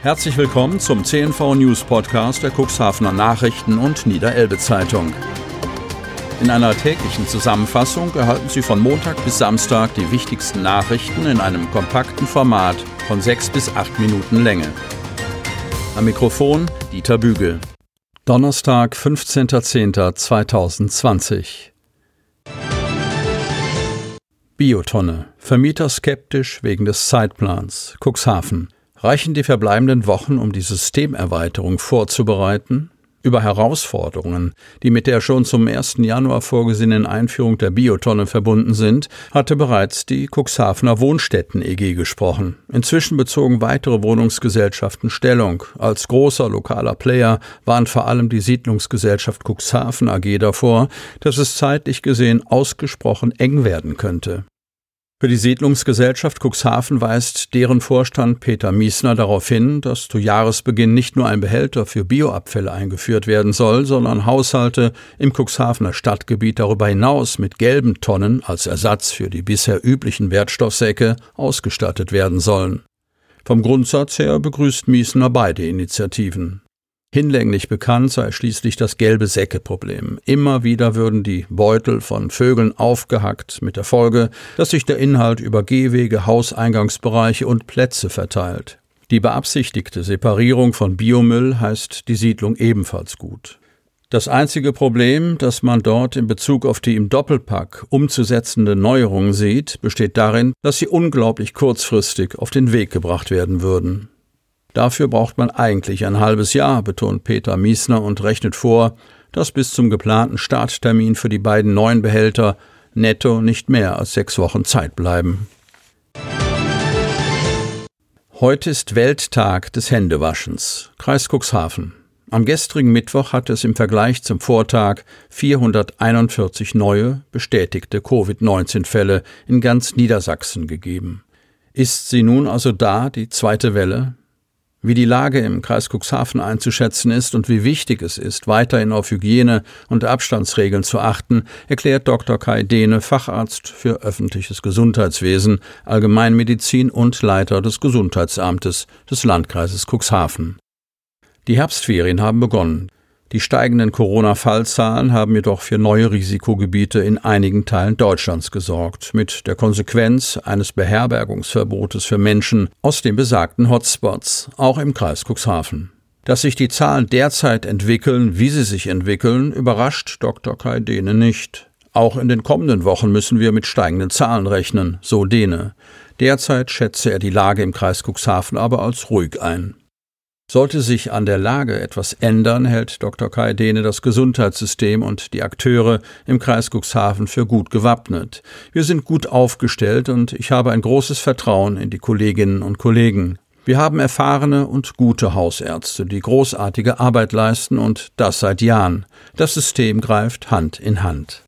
Herzlich willkommen zum CNV News Podcast der Cuxhavener Nachrichten und Niederelbe Zeitung. In einer täglichen Zusammenfassung erhalten Sie von Montag bis Samstag die wichtigsten Nachrichten in einem kompakten Format von sechs bis acht Minuten Länge. Am Mikrofon Dieter Bügel. Donnerstag, 15.10.2020. Biotonne. Vermieter skeptisch wegen des Zeitplans. Cuxhaven. Reichen die verbleibenden Wochen, um die Systemerweiterung vorzubereiten? Über Herausforderungen, die mit der schon zum 1. Januar vorgesehenen Einführung der Biotonne verbunden sind, hatte bereits die Cuxhavener Wohnstätten EG gesprochen. Inzwischen bezogen weitere Wohnungsgesellschaften Stellung. Als großer lokaler Player warnt vor allem die Siedlungsgesellschaft Cuxhaven AG davor, dass es zeitlich gesehen ausgesprochen eng werden könnte. Für die Siedlungsgesellschaft Cuxhaven weist deren Vorstand Peter Miesner darauf hin, dass zu Jahresbeginn nicht nur ein Behälter für Bioabfälle eingeführt werden soll, sondern Haushalte im Cuxhavener Stadtgebiet darüber hinaus mit gelben Tonnen als Ersatz für die bisher üblichen Wertstoffsäcke ausgestattet werden sollen. Vom Grundsatz her begrüßt Miesner beide Initiativen. Hinlänglich bekannt sei schließlich das gelbe Säcke-Problem. Immer wieder würden die Beutel von Vögeln aufgehackt, mit der Folge, dass sich der Inhalt über Gehwege, Hauseingangsbereiche und Plätze verteilt. Die beabsichtigte Separierung von Biomüll heißt die Siedlung ebenfalls gut. Das einzige Problem, das man dort in Bezug auf die im Doppelpack umzusetzende Neuerungen sieht, besteht darin, dass sie unglaublich kurzfristig auf den Weg gebracht werden würden. Dafür braucht man eigentlich ein halbes Jahr, betont Peter Miesner und rechnet vor, dass bis zum geplanten Starttermin für die beiden neuen Behälter netto nicht mehr als sechs Wochen Zeit bleiben. Heute ist Welttag des Händewaschens. Kreis Cuxhaven. Am gestrigen Mittwoch hatte es im Vergleich zum Vortag 441 neue bestätigte Covid-19-Fälle in ganz Niedersachsen gegeben. Ist sie nun also da, die zweite Welle? Wie die Lage im Kreis Cuxhaven einzuschätzen ist und wie wichtig es ist, weiterhin auf Hygiene und Abstandsregeln zu achten, erklärt Dr. Kai Dehne, Facharzt für öffentliches Gesundheitswesen, Allgemeinmedizin und Leiter des Gesundheitsamtes des Landkreises Cuxhaven. Die Herbstferien haben begonnen. Die steigenden Corona-Fallzahlen haben jedoch für neue Risikogebiete in einigen Teilen Deutschlands gesorgt, mit der Konsequenz eines Beherbergungsverbotes für Menschen aus den besagten Hotspots, auch im Kreis Cuxhaven. Dass sich die Zahlen derzeit entwickeln, wie sie sich entwickeln, überrascht Dr. Kai Dehne nicht. Auch in den kommenden Wochen müssen wir mit steigenden Zahlen rechnen, so Dehne. Derzeit schätze er die Lage im Kreis Cuxhaven aber als ruhig ein. Sollte sich an der Lage etwas ändern, hält Dr. Kai Dehne das Gesundheitssystem und die Akteure im Kreis Cuxhaven für gut gewappnet. Wir sind gut aufgestellt und ich habe ein großes Vertrauen in die Kolleginnen und Kollegen. Wir haben erfahrene und gute Hausärzte, die großartige Arbeit leisten und das seit Jahren. Das System greift Hand in Hand.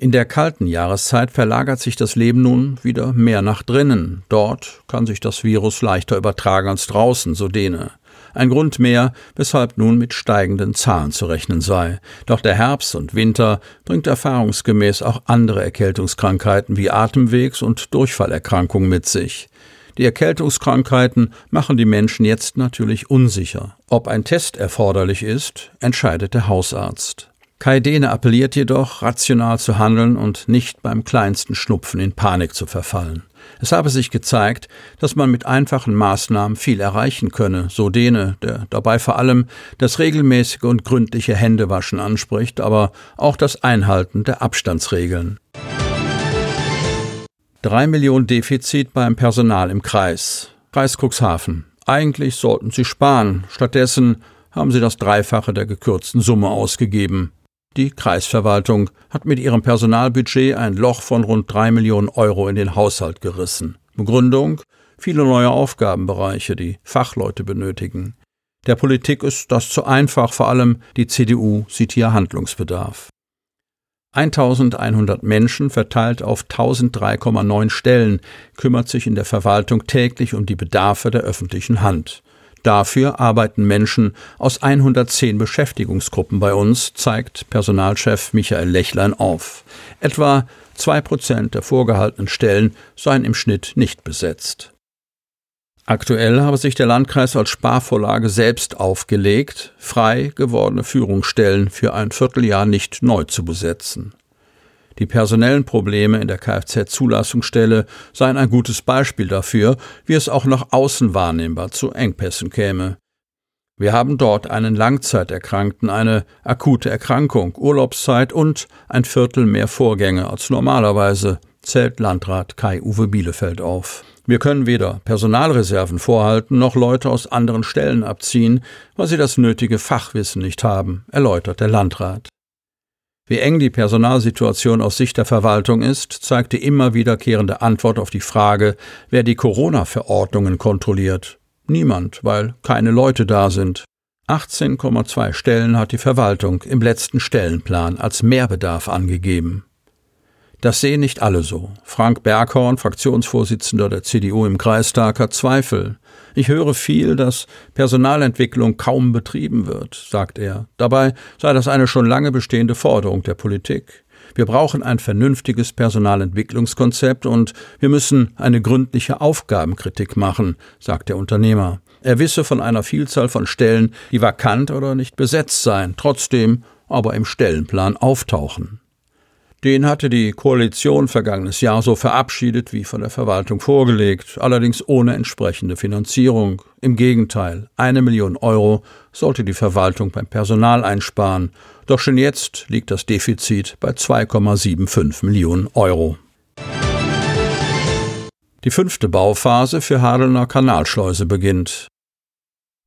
In der kalten Jahreszeit verlagert sich das Leben nun wieder mehr nach drinnen. Dort kann sich das Virus leichter übertragen als draußen, so Dene. Ein Grund mehr, weshalb nun mit steigenden Zahlen zu rechnen sei. Doch der Herbst und Winter bringt erfahrungsgemäß auch andere Erkältungskrankheiten wie Atemwegs- und Durchfallerkrankungen mit sich. Die Erkältungskrankheiten machen die Menschen jetzt natürlich unsicher. Ob ein Test erforderlich ist, entscheidet der Hausarzt. Kai Dehne appelliert jedoch, rational zu handeln und nicht beim kleinsten Schnupfen in Panik zu verfallen. Es habe sich gezeigt, dass man mit einfachen Maßnahmen viel erreichen könne, so Dehne, der dabei vor allem das regelmäßige und gründliche Händewaschen anspricht, aber auch das Einhalten der Abstandsregeln. Drei Millionen Defizit beim Personal im Kreis. Kreis Cuxhaven. Eigentlich sollten sie sparen. Stattdessen haben sie das Dreifache der gekürzten Summe ausgegeben. Die Kreisverwaltung hat mit ihrem Personalbudget ein Loch von rund drei Millionen Euro in den Haushalt gerissen. Begründung viele neue Aufgabenbereiche, die Fachleute benötigen. Der Politik ist das zu einfach, vor allem die CDU sieht hier Handlungsbedarf. 1100 Menschen verteilt auf 1003,9 Stellen kümmert sich in der Verwaltung täglich um die Bedarfe der öffentlichen Hand. Dafür arbeiten Menschen aus 110 Beschäftigungsgruppen bei uns, zeigt Personalchef Michael Lechlein auf. Etwa zwei Prozent der vorgehaltenen Stellen seien im Schnitt nicht besetzt. Aktuell habe sich der Landkreis als Sparvorlage selbst aufgelegt, frei gewordene Führungsstellen für ein Vierteljahr nicht neu zu besetzen. Die personellen Probleme in der Kfz-Zulassungsstelle seien ein gutes Beispiel dafür, wie es auch nach außen wahrnehmbar zu Engpässen käme. Wir haben dort einen Langzeiterkrankten, eine akute Erkrankung, Urlaubszeit und ein Viertel mehr Vorgänge als normalerweise, zählt Landrat Kai-Uwe Bielefeld auf. Wir können weder Personalreserven vorhalten noch Leute aus anderen Stellen abziehen, weil sie das nötige Fachwissen nicht haben, erläutert der Landrat. Wie eng die Personalsituation aus Sicht der Verwaltung ist, zeigt die immer wiederkehrende Antwort auf die Frage, wer die Corona-Verordnungen kontrolliert. Niemand, weil keine Leute da sind. 18,2 Stellen hat die Verwaltung im letzten Stellenplan als Mehrbedarf angegeben. Das sehen nicht alle so. Frank Berghorn, Fraktionsvorsitzender der CDU im Kreistag, hat Zweifel. Ich höre viel, dass Personalentwicklung kaum betrieben wird, sagt er. Dabei sei das eine schon lange bestehende Forderung der Politik. Wir brauchen ein vernünftiges Personalentwicklungskonzept und wir müssen eine gründliche Aufgabenkritik machen, sagt der Unternehmer. Er wisse von einer Vielzahl von Stellen, die vakant oder nicht besetzt seien, trotzdem aber im Stellenplan auftauchen. Den hatte die Koalition vergangenes Jahr so verabschiedet wie von der Verwaltung vorgelegt, allerdings ohne entsprechende Finanzierung. Im Gegenteil, eine Million Euro sollte die Verwaltung beim Personal einsparen, doch schon jetzt liegt das Defizit bei 2,75 Millionen Euro. Die fünfte Bauphase für Hadelner Kanalschleuse beginnt.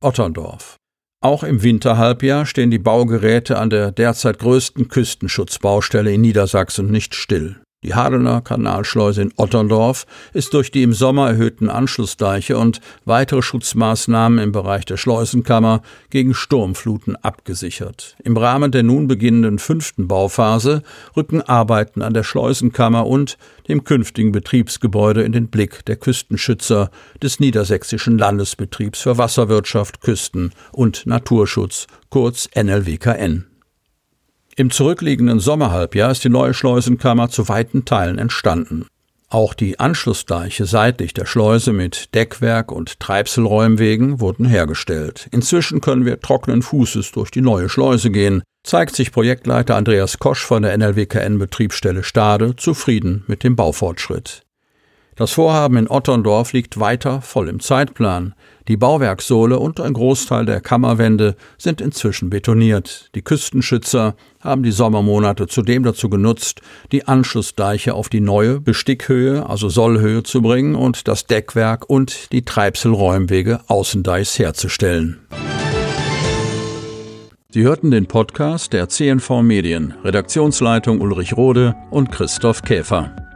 Otterndorf. Auch im Winterhalbjahr stehen die Baugeräte an der derzeit größten Küstenschutzbaustelle in Niedersachsen nicht still. Die Hadelner Kanalschleuse in Otterndorf ist durch die im Sommer erhöhten Anschlussdeiche und weitere Schutzmaßnahmen im Bereich der Schleusenkammer gegen Sturmfluten abgesichert. Im Rahmen der nun beginnenden fünften Bauphase rücken Arbeiten an der Schleusenkammer und dem künftigen Betriebsgebäude in den Blick der Küstenschützer des Niedersächsischen Landesbetriebs für Wasserwirtschaft, Küsten und Naturschutz, kurz NLWKN. Im zurückliegenden Sommerhalbjahr ist die neue Schleusenkammer zu weiten Teilen entstanden. Auch die Anschlussdeiche seitlich der Schleuse mit Deckwerk und Treibselräumwegen wurden hergestellt. Inzwischen können wir trockenen Fußes durch die neue Schleuse gehen, zeigt sich Projektleiter Andreas Kosch von der NLWKN Betriebsstelle Stade zufrieden mit dem Baufortschritt. Das Vorhaben in Otterndorf liegt weiter voll im Zeitplan. Die Bauwerkssohle und ein Großteil der Kammerwände sind inzwischen betoniert. Die Küstenschützer haben die Sommermonate zudem dazu genutzt, die Anschlussdeiche auf die neue Bestickhöhe, also Sollhöhe zu bringen und das Deckwerk und die Treibselräumwege Außendeichs herzustellen. Sie hörten den Podcast der CNV Medien, Redaktionsleitung Ulrich Rode und Christoph Käfer.